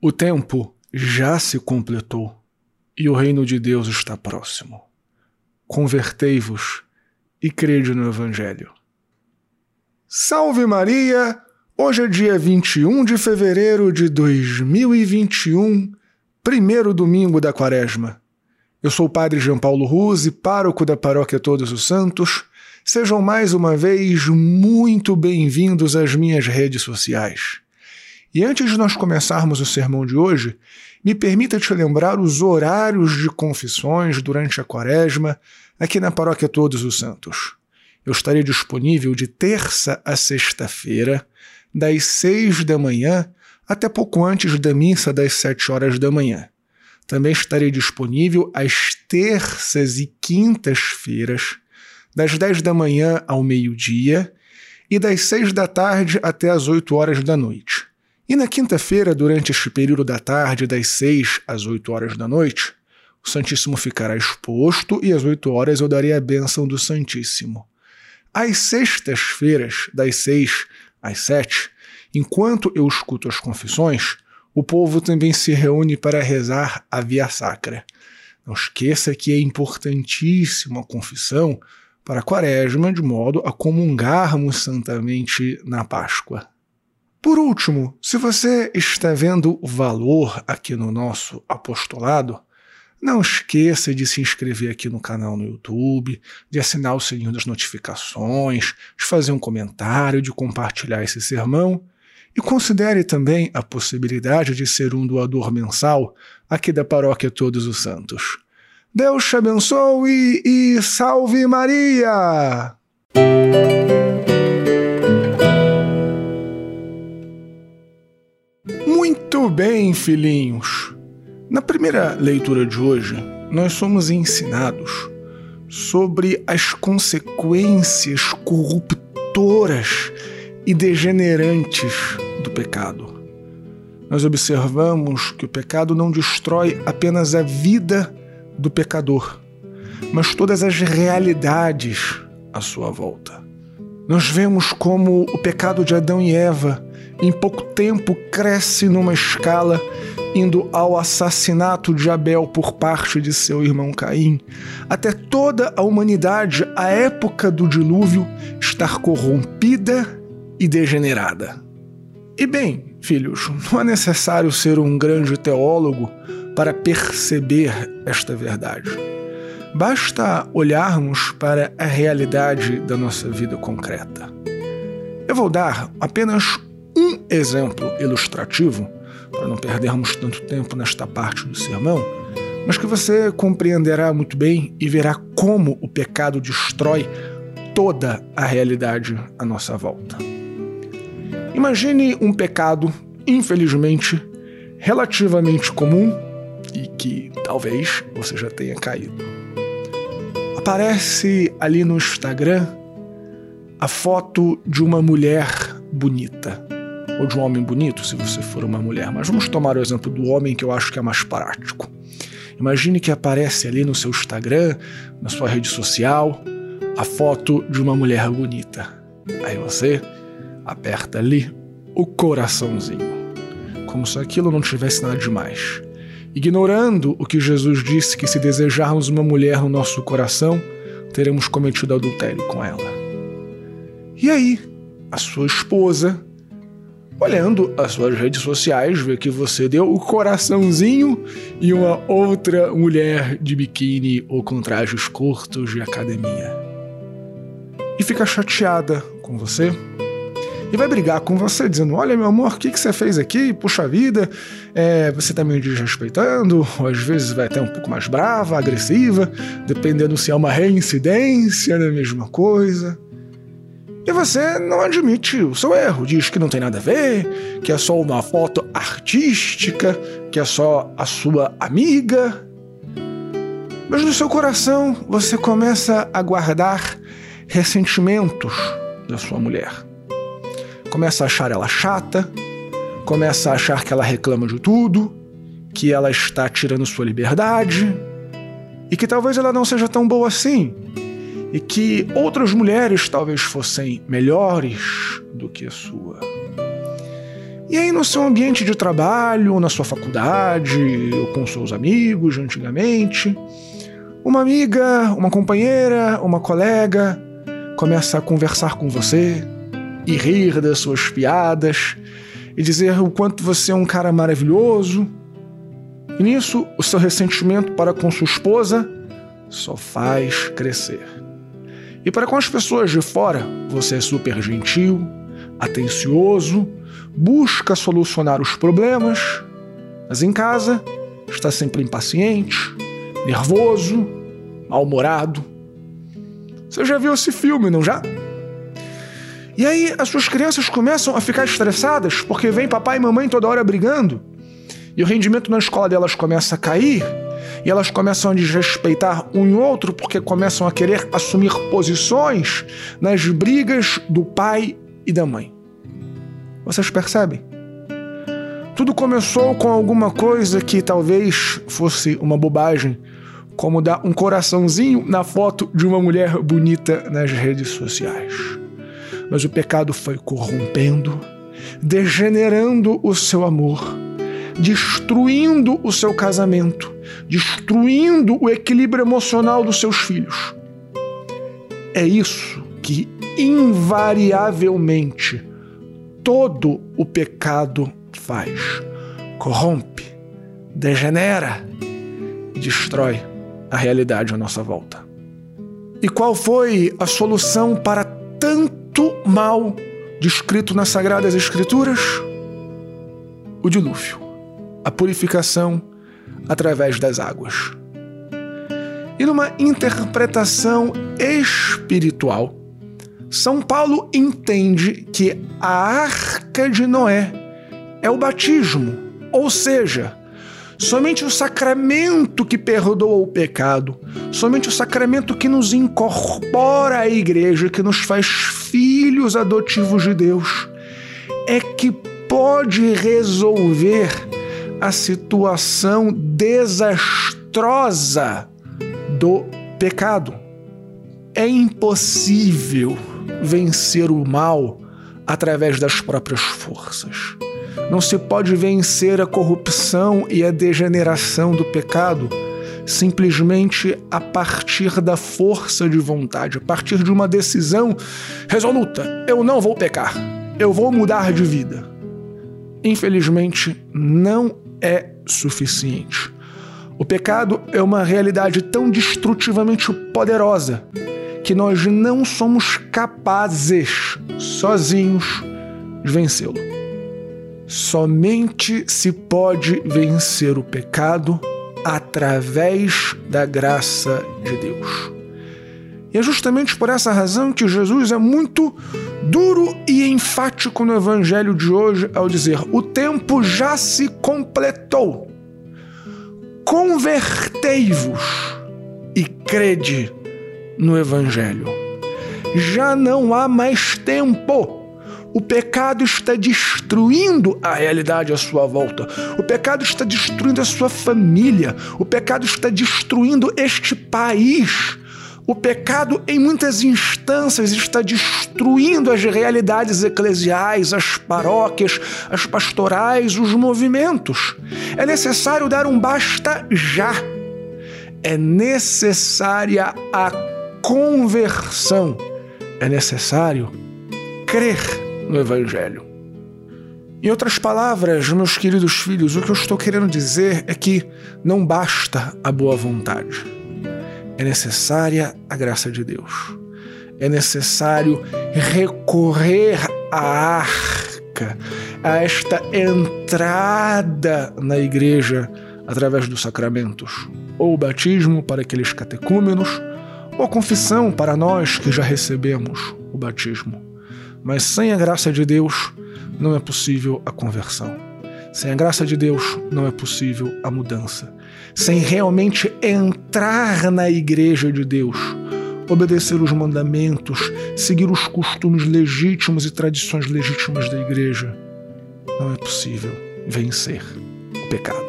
O tempo já se completou e o reino de Deus está próximo. Convertei-vos e crede no Evangelho. Salve Maria! Hoje é dia 21 de fevereiro de 2021, primeiro domingo da quaresma. Eu sou o Padre João Paulo Ruse, pároco da Paróquia Todos os Santos. Sejam mais uma vez muito bem-vindos às minhas redes sociais. E antes de nós começarmos o sermão de hoje, me permita te lembrar os horários de confissões durante a quaresma aqui na Paróquia Todos os Santos. Eu estarei disponível de terça a sexta-feira, das seis da manhã até pouco antes da missa das sete horas da manhã. Também estarei disponível às terças e quintas-feiras, das dez da manhã ao meio-dia e das seis da tarde até as oito horas da noite. E na quinta-feira, durante este período da tarde, das 6 às 8 horas da noite, o Santíssimo ficará exposto e às 8 horas eu darei a bênção do Santíssimo. Às sextas-feiras, das 6 às 7, enquanto eu escuto as confissões, o povo também se reúne para rezar a Via Sacra. Não esqueça que é importantíssima a confissão para a quaresma, de modo a comungarmos santamente na Páscoa. Por último, se você está vendo valor aqui no nosso apostolado, não esqueça de se inscrever aqui no canal no YouTube, de assinar o sininho das notificações, de fazer um comentário, de compartilhar esse sermão e considere também a possibilidade de ser um doador mensal aqui da Paróquia Todos os Santos. Deus te abençoe e salve Maria! Muito bem, filhinhos. Na primeira leitura de hoje, nós somos ensinados sobre as consequências corruptoras e degenerantes do pecado. Nós observamos que o pecado não destrói apenas a vida do pecador, mas todas as realidades à sua volta. Nós vemos como o pecado de Adão e Eva em pouco tempo cresce numa escala, indo ao assassinato de Abel por parte de seu irmão Caim, até toda a humanidade, à época do dilúvio, estar corrompida e degenerada. E bem, filhos, não é necessário ser um grande teólogo para perceber esta verdade. Basta olharmos para a realidade da nossa vida concreta. Eu vou dar apenas exemplo ilustrativo, para não perdermos tanto tempo nesta parte do sermão, mas que você compreenderá muito bem e verá como o pecado destrói toda a realidade à nossa volta. Imagine um pecado, infelizmente, relativamente comum e que talvez você já tenha caído. Aparece ali no Instagram a foto de uma mulher bonita ou de um homem bonito, se você for uma mulher. Mas vamos tomar o exemplo do homem que eu acho que é mais prático. Imagine que aparece ali no seu Instagram, na sua rede social, a foto de uma mulher bonita. Aí você aperta ali o coraçãozinho, como se aquilo não tivesse nada demais. Ignorando o que Jesus disse que se desejarmos uma mulher no nosso coração, teremos cometido adultério com ela. E aí, a sua esposa olhando as suas redes sociais, vê que você deu o coraçãozinho e uma outra mulher de biquíni ou com trajes curtos de academia. E fica chateada com você. E vai brigar com você, dizendo: Olha, meu amor, o que, que você fez aqui? Puxa vida, é, você tá me desrespeitando, às vezes vai até um pouco mais brava, agressiva, dependendo se é uma reincidência da mesma coisa. E você não admite o seu erro, diz que não tem nada a ver, que é só uma foto artística, que é só a sua amiga. Mas no seu coração você começa a guardar ressentimentos da sua mulher. Começa a achar ela chata, começa a achar que ela reclama de tudo, que ela está tirando sua liberdade e que talvez ela não seja tão boa assim e que outras mulheres talvez fossem melhores do que a sua. E aí, no seu ambiente de trabalho, na sua faculdade, ou com seus amigos antigamente, uma amiga, uma companheira, uma colega começa a conversar com você e rir das suas piadas e dizer o quanto você é um cara maravilhoso. E nisso, o seu ressentimento para com sua esposa só faz crescer. E para com as pessoas de fora, você é super gentil, atencioso, busca solucionar os problemas, mas em casa está sempre impaciente, nervoso, mal-humorado. Você já viu esse filme, não já? E aí as suas crianças começam a ficar estressadas porque vem papai e mamãe toda hora brigando e o rendimento na escola delas começa a cair e elas começam a desrespeitar um e outro porque começam a querer assumir posições nas brigas do pai e da mãe. Vocês percebem? Tudo começou com alguma coisa que talvez fosse uma bobagem, como dar um coraçãozinho na foto de uma mulher bonita nas redes sociais. Mas o pecado foi corrompendo, degenerando o seu amor, destruindo o seu casamento, destruindo o equilíbrio emocional dos seus filhos. É isso que invariavelmente todo o pecado faz. Corrompe, degenera destrói a realidade à nossa volta. E qual foi a solução para tanto mal descrito nas Sagradas Escrituras? O dilúvio, a purificação através das águas. E numa interpretação espiritual, São Paulo entende que a arca de Noé é o batismo, ou seja, somente o sacramento que perdoa o pecado, somente o sacramento que nos incorpora à igreja, que nos faz filhos adotivos de Deus, é que pode resolver a situação desastrosa do pecado. É impossível vencer o mal através das próprias forças. Não se pode vencer a corrupção e a degeneração do pecado simplesmente a partir da força de vontade, a partir de uma decisão resoluta: eu não vou pecar, eu vou mudar de vida. Infelizmente, não é suficiente. O pecado é uma realidade tão destrutivamente poderosa que nós não somos capazes, sozinhos, de vencê-lo. Somente se pode vencer o pecado através da graça de Deus. E é justamente por essa razão que Jesus é muito duro e enfático no evangelho de hoje ao dizer: o tempo já se completou. Convertei-vos e crede no evangelho. Já não há mais tempo. O pecado está destruindo a realidade à sua volta. O pecado está destruindo a sua família. O pecado está destruindo este país. O pecado, em muitas instâncias, está destruindo as realidades eclesiais, as paróquias, as pastorais, os movimentos. É necessário dar um basta já. É necessária a conversão. É necessário crer no Evangelho. Em outras palavras, meus queridos filhos, o que eu estou querendo dizer é que não basta a boa vontade é necessária a graça de Deus. É necessário recorrer à arca, a esta entrada na igreja através dos sacramentos, ou o batismo para aqueles catecúmenos, ou a confissão para nós que já recebemos o batismo. Mas sem a graça de Deus não é possível a conversão. Sem a graça de Deus não é possível a mudança sem realmente entrar na igreja de Deus, obedecer os mandamentos, seguir os costumes legítimos e tradições legítimas da igreja, não é possível vencer o pecado.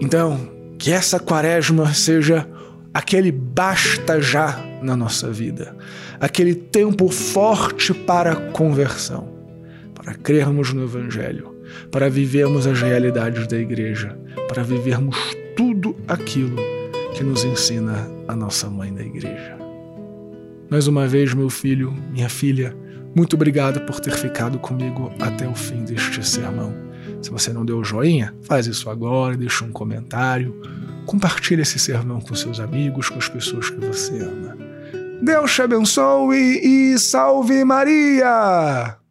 Então, que essa quaresma seja aquele basta já na nossa vida, aquele tempo forte para conversão, para crermos no Evangelho para vivermos as realidades da igreja, para vivermos tudo aquilo que nos ensina a nossa mãe da igreja. Mais uma vez, meu filho, minha filha, muito obrigado por ter ficado comigo até o fim deste sermão. Se você não deu joinha, faz isso agora, deixa um comentário, compartilhe esse sermão com seus amigos, com as pessoas que você ama. Deus te abençoe e salve Maria!